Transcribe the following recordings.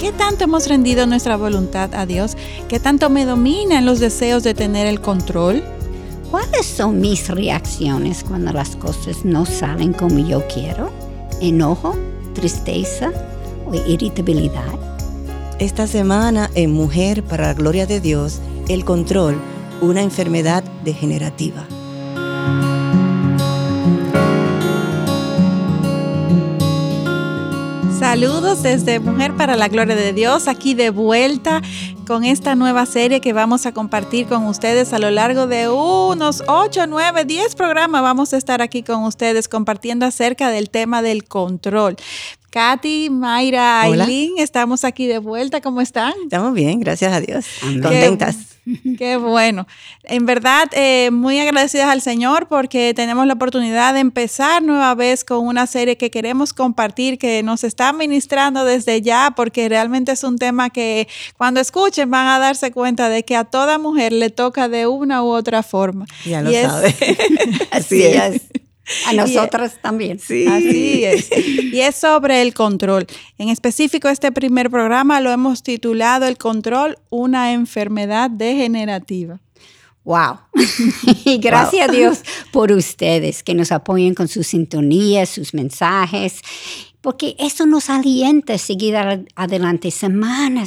¿Qué tanto hemos rendido nuestra voluntad a Dios? ¿Qué tanto me dominan los deseos de tener el control? ¿Cuáles son mis reacciones cuando las cosas no salen como yo quiero? ¿Enojo, tristeza o irritabilidad? Esta semana en Mujer para la Gloria de Dios, el control, una enfermedad degenerativa. Saludos desde Mujer para la Gloria de Dios, aquí de vuelta con esta nueva serie que vamos a compartir con ustedes a lo largo de unos 8, 9, 10 programas. Vamos a estar aquí con ustedes compartiendo acerca del tema del control. Katy, Mayra, Aileen, estamos aquí de vuelta. ¿Cómo están? Estamos bien, gracias a Dios. Contentas. Qué bueno. En verdad, eh, muy agradecidas al Señor porque tenemos la oportunidad de empezar nueva vez con una serie que queremos compartir, que nos está ministrando desde ya, porque realmente es un tema que cuando escuchen van a darse cuenta de que a toda mujer le toca de una u otra forma. Ya lo sabe. Así es. A nosotras también. Sí. Así es. Y es sobre el control. En específico, este primer programa lo hemos titulado El control, una enfermedad degenerativa. Wow. y gracias a Dios por ustedes que nos apoyen con sus sintonías, sus mensajes porque eso nos alienta a seguir adelante semana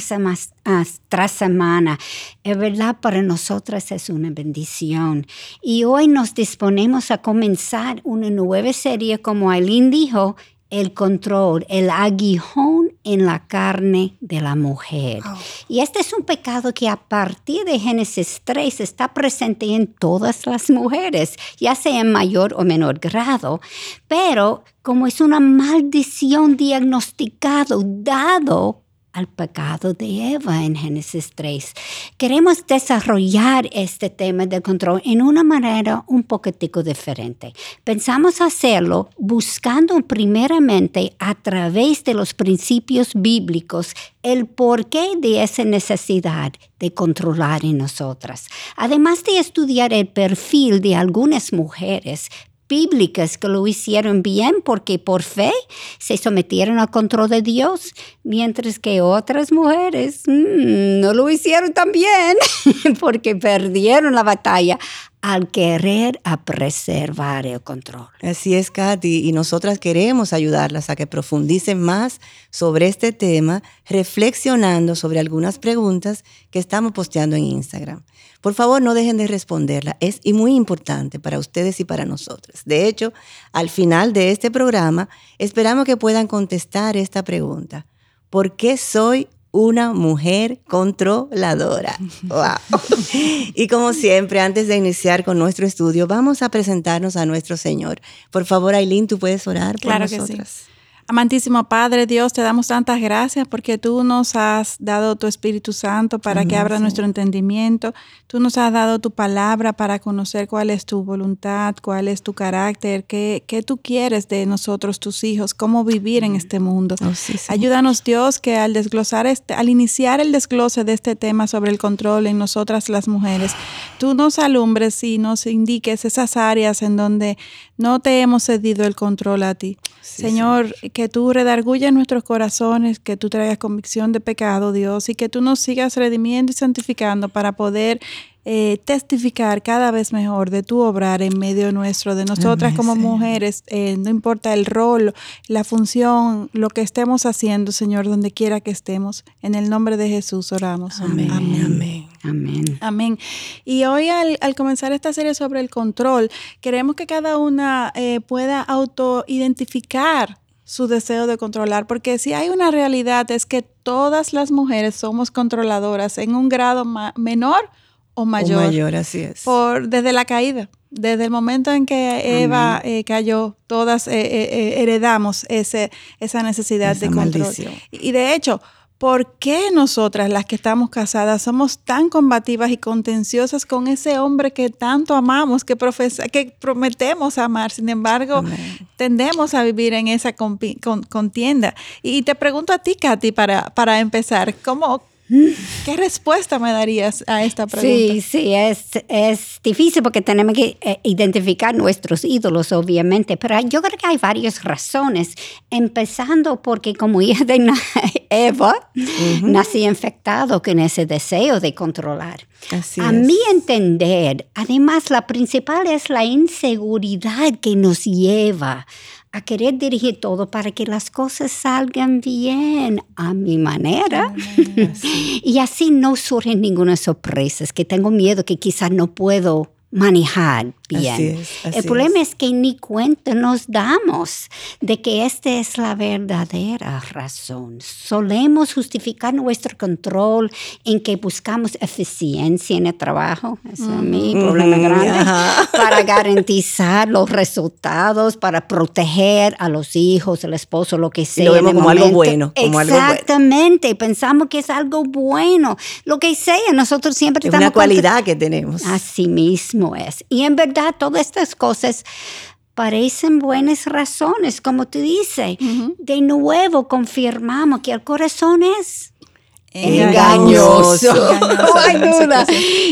tras semana. Es verdad, para nosotras es una bendición. Y hoy nos disponemos a comenzar una nueva serie, como Aileen dijo, el control, el aguijón en la carne de la mujer. Oh. Y este es un pecado que a partir de Génesis 3 está presente en todas las mujeres, ya sea en mayor o menor grado, pero como es una maldición diagnosticado, dado al pecado de Eva en Génesis 3. Queremos desarrollar este tema de control en una manera un poquitico diferente. Pensamos hacerlo buscando primeramente a través de los principios bíblicos el porqué de esa necesidad de controlar en nosotras. Además de estudiar el perfil de algunas mujeres bíblicas que lo hicieron bien porque por fe se sometieron al control de Dios, mientras que otras mujeres mm, no lo hicieron tan bien porque perdieron la batalla al querer a preservar el control. Así es, Katy, y nosotras queremos ayudarlas a que profundicen más sobre este tema, reflexionando sobre algunas preguntas que estamos posteando en Instagram. Por favor, no dejen de responderla, es muy importante para ustedes y para nosotros. De hecho, al final de este programa, esperamos que puedan contestar esta pregunta. ¿Por qué soy una mujer controladora. Wow. Y como siempre, antes de iniciar con nuestro estudio, vamos a presentarnos a nuestro Señor. Por favor, Aileen, tú puedes orar por claro nosotras. Que sí. Amantísimo Padre Dios, te damos tantas gracias porque tú nos has dado tu Espíritu Santo para que abra nuestro entendimiento. Tú nos has dado tu palabra para conocer cuál es tu voluntad, cuál es tu carácter, qué, qué tú quieres de nosotros, tus hijos, cómo vivir en este mundo. Oh, Ayúdanos Dios que al desglosar este, al iniciar el desglose de este tema sobre el control en nosotras las mujeres, tú nos alumbres y nos indiques esas áreas en donde no te hemos cedido el control a ti. Señor, que tú redargulles nuestros corazones, que tú traigas convicción de pecado, Dios, y que tú nos sigas redimiendo y santificando para poder eh, testificar cada vez mejor de tu obrar en medio nuestro, de nosotras como mujeres, eh, no importa el rol, la función, lo que estemos haciendo, Señor, donde quiera que estemos. En el nombre de Jesús oramos. Amén. Amén. Amén. Amén. Y hoy al, comenzar esta serie sobre el control, queremos que cada una eh, pueda autoidentificar su deseo de controlar, porque si hay una realidad es que todas las mujeres somos controladoras en un grado menor o mayor. O mayor, así es. Por, desde la caída. Desde el momento en que Eva eh, cayó, todas eh, eh, heredamos ese, esa necesidad de control. Y, de hecho, ¿por qué nosotras, las que estamos casadas, somos tan combativas y contenciosas con ese hombre que tanto amamos, que, profesa, que prometemos amar? Sin embargo, tendemos a vivir en esa contienda. Y te pregunto a ti, Katy, para, para empezar, ¿cómo, ¿Qué respuesta me darías a esta pregunta? Sí, sí, es, es difícil porque tenemos que eh, identificar nuestros ídolos, obviamente, pero yo creo que hay varias razones, empezando porque como hija de Eva nació infectado con ese deseo de controlar. Así a es. mi entender, además, la principal es la inseguridad que nos lleva a querer dirigir todo para que las cosas salgan bien a mi manera. y así no surgen ninguna sorpresas, que tengo miedo que quizás no puedo manejar bien. Así es, así El problema es. que ni cuenta nos damos de que esta es la verdadera razón. Solemos justificar nuestro control en que buscamos eficiencia en el trabajo. Es mi problema grande. ajá. Para garantizar los resultados, para proteger a los hijos, el esposo, lo que sea. lo vemos como algo bueno, como algo bueno. Exactamente. Pensamos que es algo bueno. Lo que sea, nosotros siempre Es estamos una cualidad que tenemos. Así mismo es. Y en verdad todas estas cosas parecen buenas razones, como tú dices. De nuevo confirmamos que el corazón es Engañoso. No hay duda.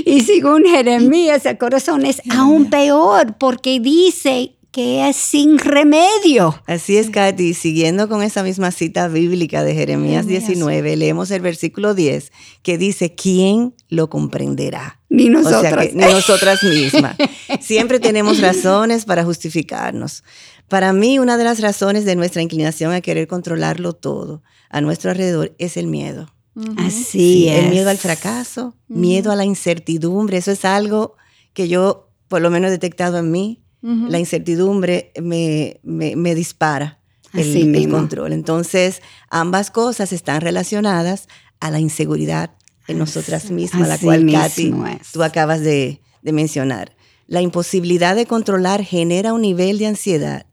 Y según Jeremías, el corazón es aún peor porque dice que es sin remedio. Así es, Katy. Siguiendo con esa misma cita bíblica de Jeremías Jeremías. 19, leemos el versículo 10 que dice, ¿quién lo comprenderá? Ni O sea nosotras. que ni nosotras mismas. Siempre tenemos razones para justificarnos. Para mí, una de las razones de nuestra inclinación a querer controlarlo todo a nuestro alrededor es el miedo. Así Sí, es. el miedo al fracaso, miedo a la incertidumbre. Eso es algo que yo, por lo menos, he detectado en mí. La incertidumbre me, me, me dispara el, control. Entonces, ambas cosas están relacionadas a la inseguridad en nosotras mismas, la así cual, Katy, tú acabas de, de mencionar. La imposibilidad de controlar genera un nivel de ansiedad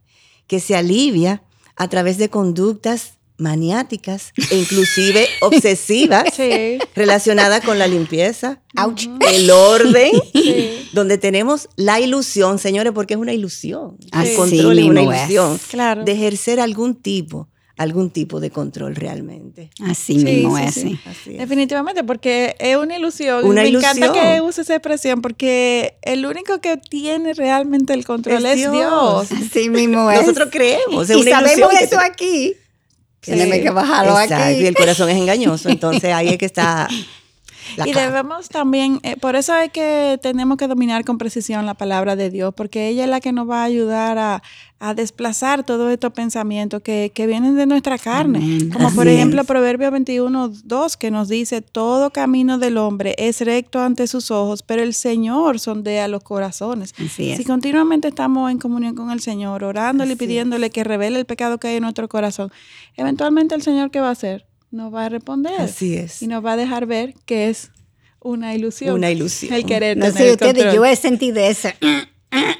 que se alivia a través de conductas maniáticas e inclusive obsesivas Sí. relacionadas con la limpieza, Ouch. el orden, Sí. donde tenemos la ilusión, señores, porque es una ilusión. El control es una ilusión Claro. de ejercer algún tipo, algún tipo de control realmente. Así Sí, mismo sí, es. sí. sí. Así es. Definitivamente, porque es una ilusión. Una Me encanta que use esa expresión, porque el único que tiene realmente el control Es es, Dios. Dios. Así mismo es. Nosotros creemos, es y una sabemos eso te- aquí. Sí. Tenemos que bajarlo Exacto, aquí. Y el corazón es engañoso, entonces ahí es que está la y debemos también, eh, por eso es que tenemos que dominar con precisión la palabra de Dios, porque ella es la que nos va a ayudar a, a desplazar todos estos pensamientos que, que vienen de nuestra carne. Amén. Como por ejemplo es. Proverbio 21, 2, que nos dice, todo camino del hombre es recto ante sus ojos, pero el Señor sondea los corazones. Así es. Si continuamente estamos en comunión con el Señor, orándole y pidiéndole que revele el pecado que hay en nuestro corazón, eventualmente el Señor, ¿qué va a hacer? Nos va a responder Así es. y nos va a dejar ver que es una ilusión. Una ilusión. El querer No sé ustedes, yo he sentido eso.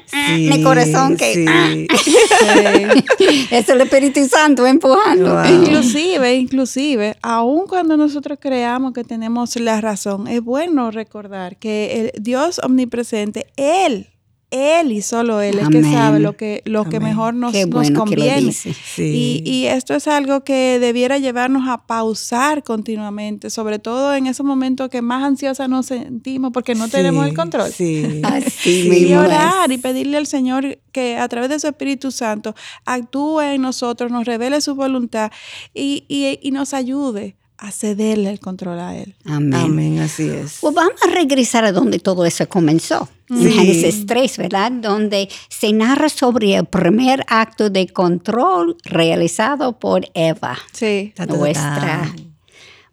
Sí, mi corazón que- ah. Sí. Es el Espíritu Santo empujando. Wow. Inclusive, inclusive, aun cuando nosotros creamos que tenemos la razón, es bueno recordar que el Dios omnipresente, Él, Él y solo Él es que sabe lo que, lo que mejor nos, Qué nos bueno que lo conviene. dice. Sí. Y, y esto es algo que debiera llevarnos a pausar continuamente, sobre todo en esos momentos que más ansiosas nos sentimos porque no tenemos el control. Sí. Así Y orar es. y pedirle al Señor que a través de su Espíritu Santo actúe en nosotros, nos revele su voluntad y, y- y nos ayude a cederle el control a Él. Amén. Amén, así es. Pues vamos a regresar a donde todo eso comenzó. En Sí. Génesis 3, ¿verdad? Donde se narra sobre el primer acto de control realizado por Eva, Sí. Nuestra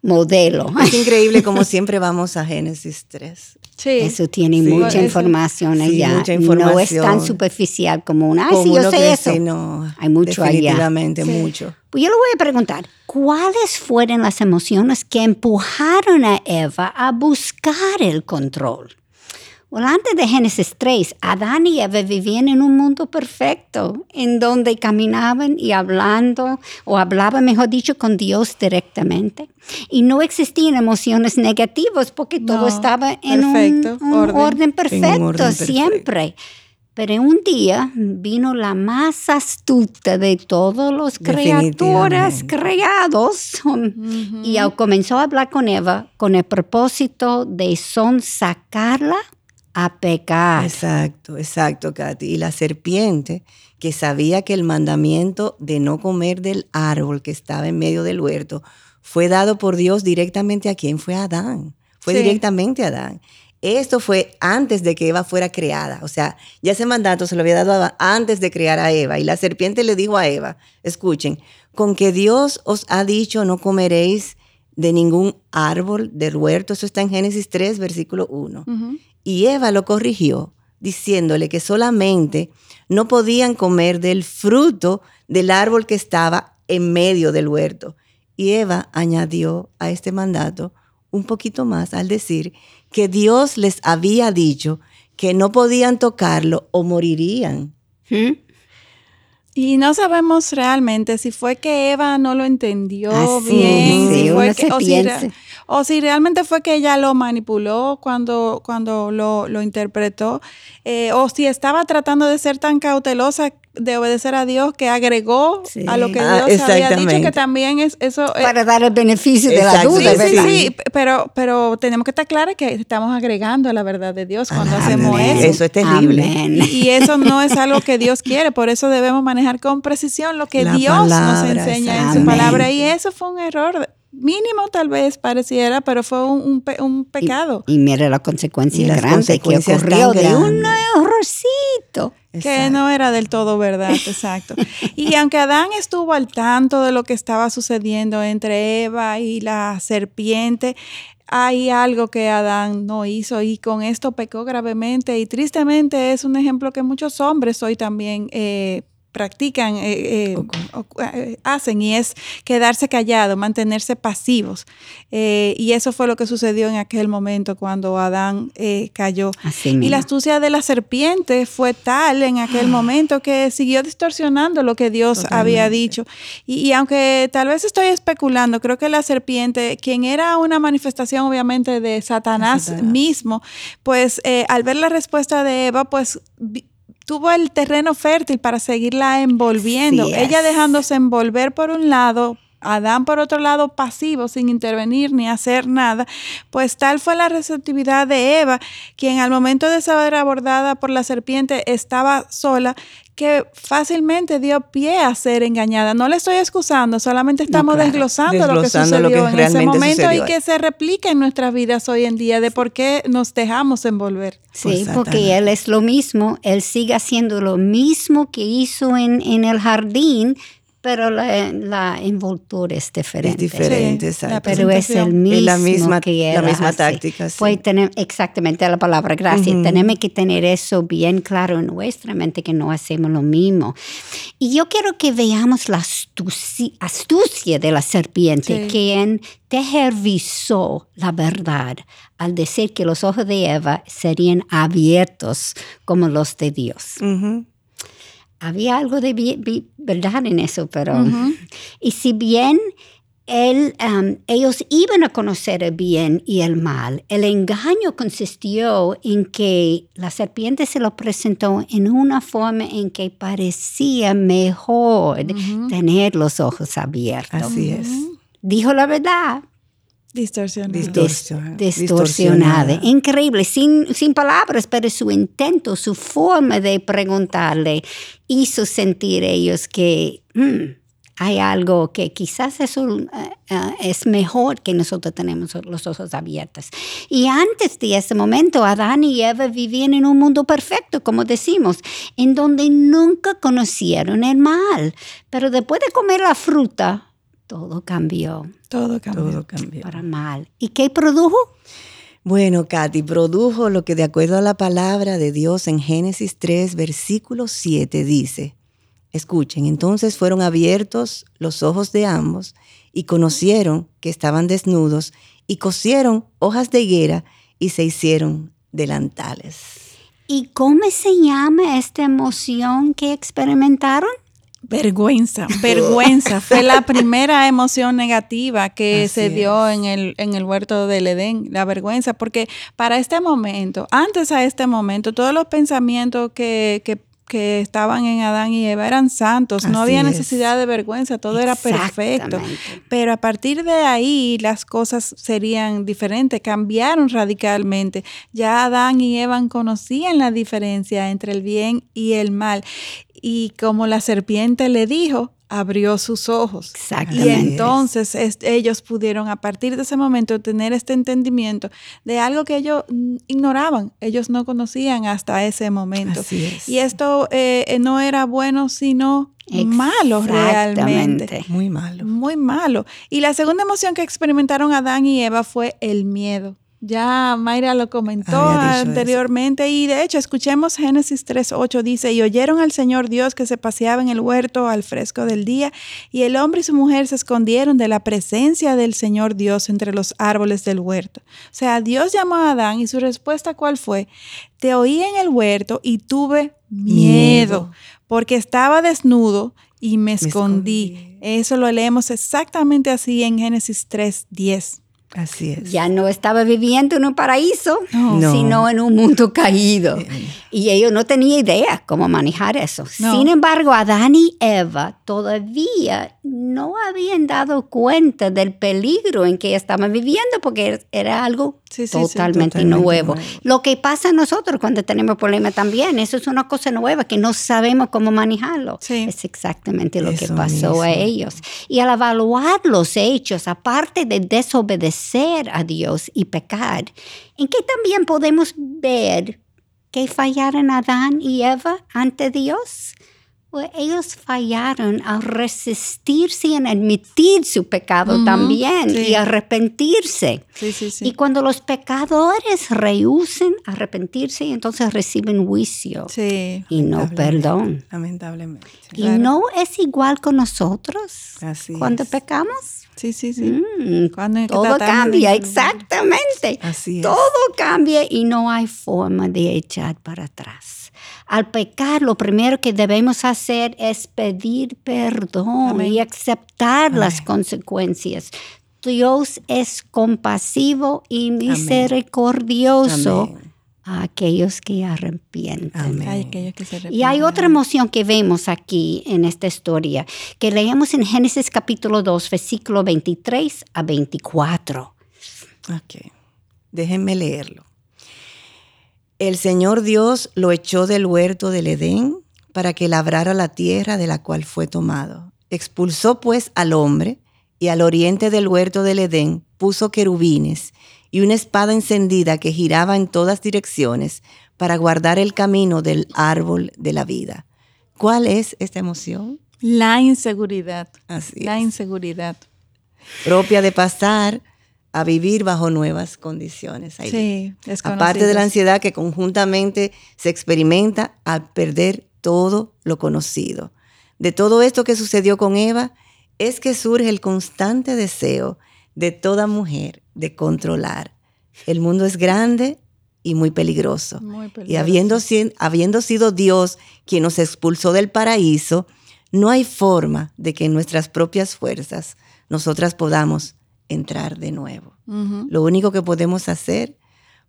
modelo. Es increíble como siempre vamos a Génesis 3. Sí. Eso tiene Sí. mucha Eso- información sí, allá. mucha No es tan información. superficial como una. Ay, Como sí, yo sé eso. no, Hay mucho allá. Definitivamente, Sí. mucho. Pues yo le voy a preguntar, ¿cuáles fueron las emociones que empujaron a Eva a buscar el control? Bueno, antes de Génesis 3, Adán y Eva vivían en un mundo perfecto, en donde caminaban y hablando, o hablaban, mejor dicho, con Dios directamente. Y no existían emociones negativas porque todo No, estaba en un- perfecto, un, orden. orden perfecto, orden perfecto. siempre. Pero un día vino la más astuta de todos los criaturas creados y comenzó a hablar con Eva con el propósito de sonsacarla a pecar. Exacto, exacto, Katy. Y la serpiente, que sabía que el mandamiento de no comer del árbol que estaba en medio del huerto fue dado por Dios directamente a quien fue Adán. Fue directamente a Adán. Esto fue antes de que Eva fuera creada. O sea, ya ese mandato se lo había dado antes de crear a Eva. Y la serpiente le dijo a Eva, escuchen, con que Dios os ha dicho no comeréis de ningún árbol del huerto. Eso está en Génesis 3, versículo 1. Y Eva lo corrigió diciéndole que solamente no podían comer del fruto del árbol que estaba en medio del huerto. Y Eva añadió a este mandato un poquito más al decir que Dios les había dicho que no podían tocarlo o morirían. ¿Mm? Y no sabemos realmente si fue que Eva no lo entendió bien, o, si realmente fue que ella lo manipuló cuando, cuando lo, lo interpretó, eh, o si estaba tratando de ser tan cautelosa de obedecer a Dios que agregó a lo que ah, Dios había dicho que también es eso eh, para dar el beneficio de la duda sí, sí, sí, pero pero tenemos que estar claros que estamos agregando a la la verdad de Dios cuando hacemos eso. Eso es terrible. Y eso no es algo que Dios quiere por eso debemos manejar con precisión lo que Dios nos enseña en su palabra. Y eso fue un error mínimo tal vez pareciera, pero fue un, un, pecado. Y, mire la consecuencia grande que ocurrió de un errorcito. Que no era del todo verdad, exacto. y aunque Adán estuvo al tanto de lo que estaba sucediendo entre Eva y la serpiente, hay algo que Adán no hizo y con esto pecó gravemente y tristemente es un ejemplo que muchos hombres hoy también eh, practican, eh, eh, eh, hacen, y es quedarse callado, mantenerse pasivos. y eso fue lo que sucedió en aquel momento cuando Adán cayó. y la astucia de la serpiente fue tal en aquel ah. momento que siguió distorsionando lo que Dios había dicho. Y, aunque tal vez estoy especulando, creo que la serpiente, quien era una manifestación obviamente de Satanás, mismo, pues al ver la respuesta de Eva, pues tuvo el terreno fértil para seguirla envolviendo. Ella dejándose envolver por un lado, Adán por otro lado pasivo, sin intervenir ni hacer nada, pues tal fue la receptividad de Eva, quien al momento de ser abordada por la serpiente estaba sola, que fácilmente dio pie a ser engañada. No le estoy excusando, solamente estamos desglosando, lo que sucedió en ese momento y que se replica en nuestras vidas hoy en día de por qué nos dejamos envolver. Sí, porque él es lo mismo, él sigue haciendo lo mismo que hizo en, en el jardín, pero la, la, envoltura es diferente. Es diferente, exacto. Pero es el mismo la misma, que La misma táctica, sí. tener, exactamente la palabra, gracias. Tenemos que tener eso bien claro en nuestra mente, que no hacemos lo mismo. Y yo quiero que veamos la astucia, de la serpiente, quien tergiversó la verdad al decir que los ojos de Eva serían abiertos como los de Dios había algo de verdad en eso, pero... Y si bien um, ellos iban a conocer el bien y el mal, el engaño consistió en que la serpiente se lo presentó en una forma en que parecía mejor tener los ojos abiertos. Así es. Dijo la verdad, Distorsionada. distorsionada. Increíble, sin, sin palabras, pero su intento, su forma de preguntarle hizo sentir ellos que mm, hay algo que quizás eso uh, uh, es mejor que nosotros tenemos los ojos abiertos. Y antes de ese momento, Adán y Eva vivían en un mundo perfecto, como decimos, en donde nunca conocieron el mal. Pero después de comer la fruta, todo cambió. Todo cambió. Para mal. ¿Y qué produjo? Bueno, Katy, produjo lo que de acuerdo a la palabra de Dios en Génesis 3, versículo 7 dice, escuchen, entonces fueron abiertos los ojos de ambos y conocieron que estaban desnudos y cosieron hojas de higuera y se hicieron delantales. ¿Y cómo se llama esta emoción que experimentaron? Vergüenza, vergüenza. Fue la primera emoción negativa que se dio en el, en el huerto del Edén, la vergüenza, porque para este momento, antes a este momento, todos los pensamientos que, que que estaban en Adán y Eva eran santos, no había necesidad de vergüenza, todo era perfecto. Pero a partir de ahí las cosas serían diferentes, cambiaron radicalmente. Ya Adán y Eva conocían la diferencia entre el bien y el mal. Y como la serpiente le dijo, abrió sus ojos. Exactamente. Y entonces es- ellos pudieron a partir de ese momento tener este entendimiento de algo que ellos ignoraban, ellos no conocían hasta ese momento. Así es. Y esto eh, no era bueno, sino malo realmente. Exactamente. Muy malo. Muy malo. Y la segunda emoción que experimentaron Adán y Eva fue el miedo. Ya Mayra lo comentó anteriormente y de hecho escuchemos Génesis 3.8 dice, y oyeron al Señor Dios que se paseaba en el huerto al fresco del día y el hombre y su mujer se escondieron de la presencia del Señor Dios entre los árboles del huerto. O sea, Dios llamó a Adán y su respuesta cuál fue? Te oí en el huerto y tuve miedo, Miedo. porque estaba desnudo y me escondí. escondí. Eso lo leemos exactamente así en Génesis 3.10. Así es. Ya no estaba viviendo en un paraíso, No. sino en un mundo caído. Eh, Y ellos no tenían idea cómo manejar eso. No. Sin embargo, Adán y Eva todavía no habían dado cuenta del peligro en que estaban viviendo porque era algo Sí, sí, sí, totalmente, totalmente nuevo. nuevo. Lo que pasa a nosotros cuando tenemos problemas también, eso es una cosa nueva que no sabemos cómo manejarlo. Es exactamente lo que Eso pasó a mismo. ellos. Y al evaluar los hechos, aparte de desobedecer a Dios y pecar, ¿en qué también podemos ver que fallaron Adán y Eva ante Dios? Pues ellos fallaron al resistirse en admitir su pecado también sí. y arrepentirse. Sí, sí, sí. Y cuando los pecadores rehusen arrepentirse, entonces reciben juicio Sí. y no Lamentablemente. perdón. Lamentablemente. Y no es igual con nosotros Así cuando es. pecamos. Sí, sí, sí. Mm, Cuando todo cambia, exactamente. Así es. Todo cambia y no hay forma de echar para atrás. Al pecar, lo primero que debemos hacer es pedir perdón Amén. y aceptar las consecuencias. Dios es compasivo y misericordioso Amén. A aquellos que arrepienten. Amén. Hay aquellos que se Y hay arrepienten. otra emoción que vemos aquí en esta historia, que leemos en Génesis capítulo 2, versículo 23 a 24. Ok, déjenme leerlo. El Señor Dios lo echó del huerto del Edén para que labrara la tierra de la cual fue tomado. Expulsó pues al hombre y al oriente del huerto del Edén puso querubines y una espada encendida que giraba en todas direcciones para guardar el camino del árbol de la vida. ¿Cuál es esta emoción? La inseguridad. Así La es. inseguridad. propia de pasar a vivir bajo nuevas condiciones. Sí, Aparte de la ansiedad que conjuntamente se experimenta al perder todo lo conocido. De todo esto que sucedió con Eva, es que surge el constante deseo de toda mujer de controlar. El mundo es grande y muy peligroso. Muy Y habiendo, si- habiendo sido Dios quien nos expulsó del paraíso, no hay forma de que en nuestras propias fuerzas nosotras podamos entrar de nuevo. Lo único que podemos hacer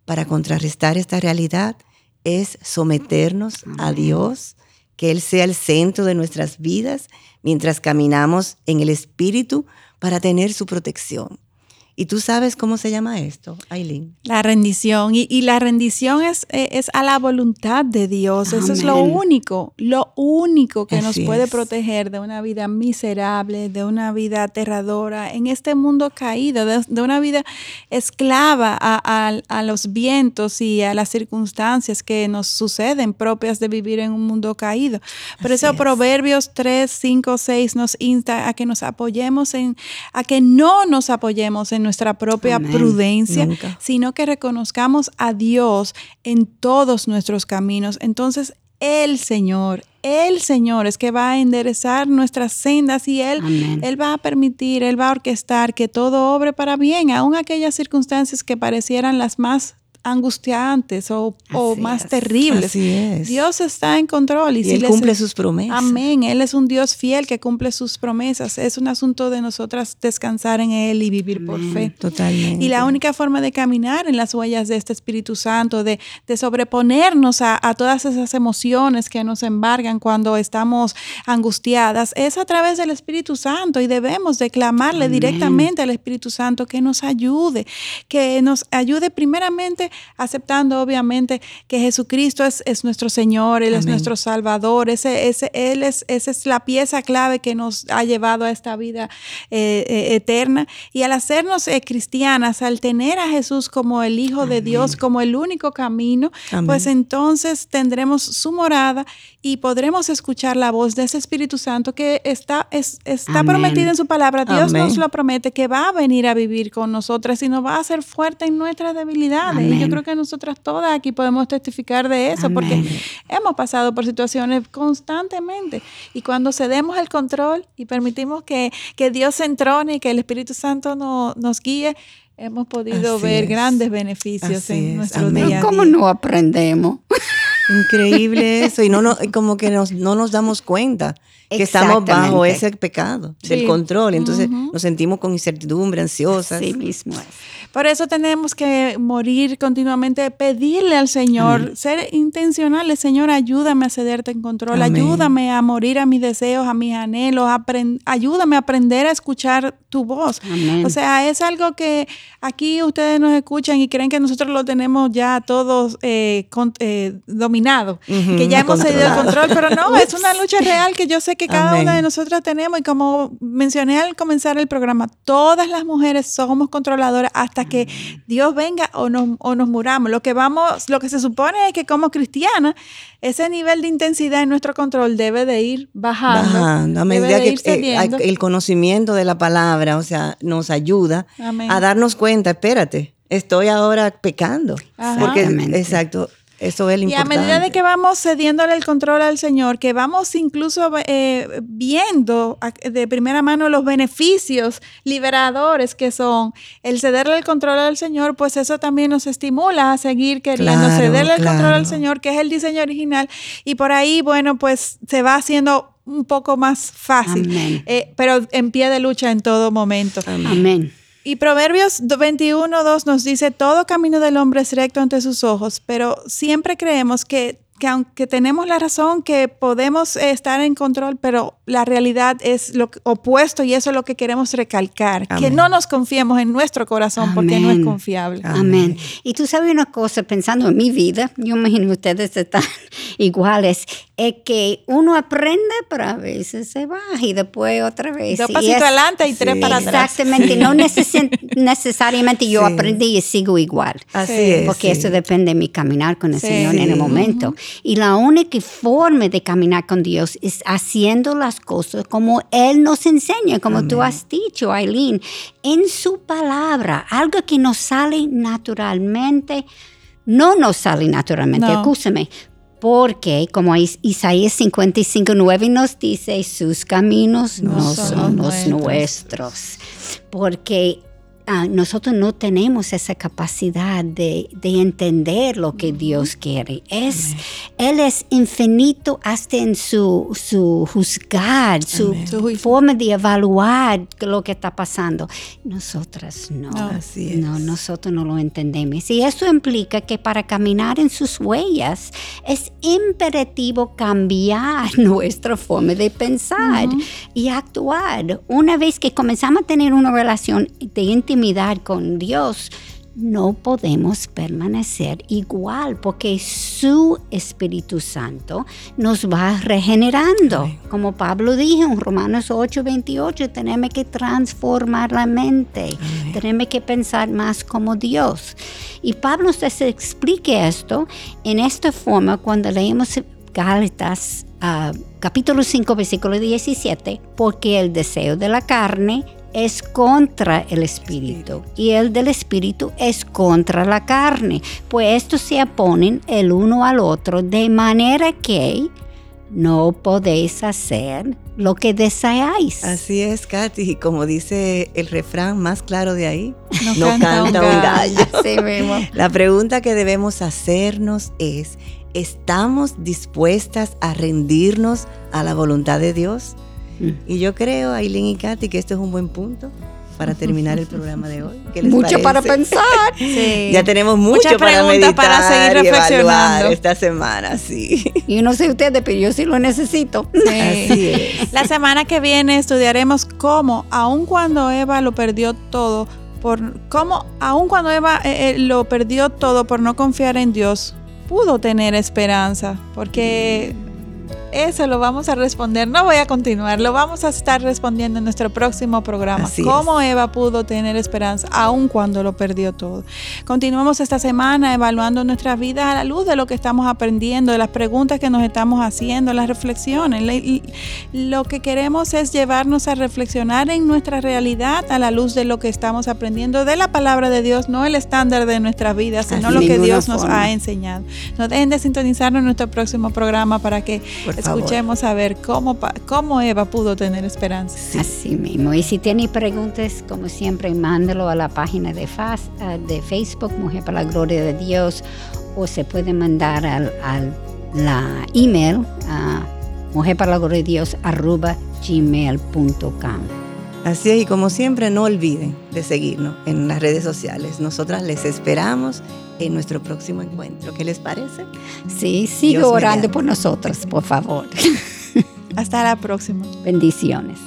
para contrarrestar esta realidad es someternos a Dios, que Él sea el centro de nuestras vidas mientras caminamos en el Espíritu para tener su protección. ¿Y tú sabes cómo se llama esto, Aileen? La rendición. Y, y la rendición es, eh, es a la voluntad de Dios. Eso es lo Amén. único, lo único que nos Así puede es. proteger de una vida miserable, de una vida aterradora, en este mundo caído, de, de una vida esclava a, a- a los vientos y a las circunstancias que nos suceden propias de vivir en un mundo caído. Por Así eso es. Proverbios 3, 5, 6 nos insta a que nos apoyemos en, a que no nos apoyemos en nuestra propia Amén. prudencia, Nunca. sino que reconozcamos a Dios en todos nuestros caminos. Entonces, el Señor, el Señor es que va a enderezar nuestras sendas y Él, Amén. Él va a permitir, Él va a orquestar que todo obre para bien, aun aquellas circunstancias que parecieran las más angustiantes o, o más es. terribles. Así es. Dios está en control y, y si Él les- cumple sus promesas. Amén. Él es un Dios fiel que cumple sus promesas. Es un asunto de nosotras descansar en Él y vivir por fe. Totalmente. Y la única forma de caminar en las huellas de este Espíritu Santo, de, de sobreponernos a, a todas esas emociones que nos embargan cuando estamos angustiadas, es a través del Espíritu Santo y debemos de clamarle Amén. directamente al Espíritu Santo que nos ayude, que nos ayude primeramente aceptando obviamente que Jesucristo es, es nuestro Señor, Él es nuestro Salvador, ese, ese, Él es, esa es la pieza clave que nos ha llevado a esta vida eh, eh, eterna. Y al hacernos eh, cristianas, al tener a Jesús como el Hijo de Dios, como el único camino, pues entonces tendremos su morada y podremos escuchar la voz de ese Espíritu Santo que está, es, está prometida en su palabra. Dios nos lo promete que va a venir a vivir con nosotras y nos va a hacer fuerte en nuestras debilidades. Y yo creo que nosotras todas aquí podemos testificar de eso porque hemos pasado por situaciones constantemente y cuando cedemos el control y permitimos que, que Dios se entrone y que el Espíritu Santo nos guíe, hemos podido ver grandes beneficios en nuestro día a día. ¿Cómo no aprendemos? Increíble eso, y no, no como que nos, no nos damos cuenta que estamos bajo ese pecado del control. Entonces nos sentimos con incertidumbre, ansiosas. Sí mismo Por eso tenemos que morir continuamente, pedirle al Señor, ser intencionales. Señor, ayúdame a cederte en control, ayúdame a morir a mis deseos, a mis anhelos, ayúdame a aprender a escuchar tu voz. O sea, es algo que aquí ustedes nos escuchan y creen que nosotros lo tenemos ya todos eh, eh, dominado, que ya hemos cedido el control, pero no, es una lucha real que yo sé que cada una de nosotras tenemos y como mencioné al comenzar el programa, todas las mujeres somos controladoras hasta que Dios venga o nos, o nos muramos. Lo que vamos, lo que se supone es que como cristianas, ese nivel de intensidad en nuestro control debe de ir bajando. a medida que eh, el conocimiento de la palabra, o sea, nos ayuda a darnos cuenta, espérate, estoy ahora pecando. Porque, exacto, eso es lo y a medida de que vamos cediéndole el control al Señor, que vamos incluso eh, viendo de primera mano los beneficios liberadores que son el cederle el control al Señor, pues eso también nos estimula a seguir queriendo cederle el control al Señor, que es el diseño original. Y por ahí, bueno, pues se va haciendo un poco más fácil, eh, pero en pie de lucha en todo momento. Amén. Y Proverbios 21, 2 nos dice, todo camino del hombre es recto ante sus ojos, pero siempre creemos que que aunque tenemos la razón que podemos estar en control, pero la realidad es lo opuesto y eso es lo que queremos recalcar, que no nos confiemos en nuestro corazón porque no es confiable. Amén. Y tú sabes una cosa, pensando en mi vida, yo imagino que ustedes están iguales, es que uno aprende, pero a veces se baja y después otra vez. Dos pasitos adelante y tres para atrás. Exactamente, no necesariamente yo aprendí y sigo igual. Así es. Porque eso depende de mi caminar con el Señor en el momento. Y la única forma de caminar con Dios es haciendo las cosas como Él nos enseña, como tú has dicho, Aileen, en su palabra, algo que nos sale naturalmente. No nos sale naturalmente, escúchame, porque como Isaías 55, 9 nos dice, sus caminos no, son, los nuestros. Porque Ah, nosotros no tenemos esa capacidad de, entender lo que Dios quiere. Es, él es infinito hasta en su, su juzgar, su, forma de evaluar lo que está pasando. Nosotras no. No, nosotros no lo entendemos. Y eso implica que para caminar en sus huellas es imperativo cambiar nuestra forma de pensar y actuar. Una vez que comenzamos a tener una relación de intimidad, con Dios, no podemos permanecer igual porque su Espíritu Santo nos va regenerando. Como Pablo dijo en Romanos 8, 28, tenemos que transformar la mente, tenemos que pensar más como Dios. Y Pablo se explica esto en esta forma cuando leemos Gálatas uh, capítulo 5, versículo 17, porque el deseo de la carne es contra el espíritu y el del espíritu es contra la carne, pues estos se oponen el uno al otro de manera que no podéis hacer lo que deseáis. Así es, Katy, y como dice el refrán más claro de ahí, no, canta, un gallo. La pregunta que debemos hacernos es, ¿estamos dispuestas a rendirnos a la voluntad de Dios? Y yo creo, Aileen y Katy, que esto es un buen punto para terminar el programa de hoy. mucho para pensar. Ya tenemos mucho para meditar para seguir reflexionando esta semana, sí. Y no sé ustedes, pero yo sí lo necesito. Así es. La semana que viene estudiaremos cómo, aun cuando Eva lo perdió todo, por cómo, aun cuando Eva eh, eh, lo perdió todo por no confiar en Dios, pudo tener esperanza, porque eso lo vamos a responder. No voy a continuar, lo vamos a estar respondiendo en nuestro próximo programa. ¿Cómo Eva pudo tener esperanza aun cuando lo perdió todo? Continuamos esta semana evaluando nuestras vidas a la luz de lo que estamos aprendiendo, de las preguntas que nos estamos haciendo, las reflexiones. Lo que queremos es llevarnos a reflexionar en nuestra realidad a la luz de lo que estamos aprendiendo de la palabra de Dios, no el estándar de nuestras vidas, sino lo que Dios nos ha enseñado. No dejen de sintonizarnos en nuestro próximo programa para que escuchemos a ver cómo, cómo Eva pudo tener esperanza. Así mismo. Y si tiene preguntas, como siempre, mándelo a la página de, eh, de Facebook, Mujer para la Gloria de Dios, o se puede mandar al, la email a mujer para la gloria de Dios arroba gmail.com. Así es, y como siempre, no olviden de seguirnos en las redes sociales. Nosotras les esperamos en nuestro próximo encuentro. ¿Qué les parece? Sí, sigo orando por nosotros, por favor. Hasta la próxima. Bendiciones.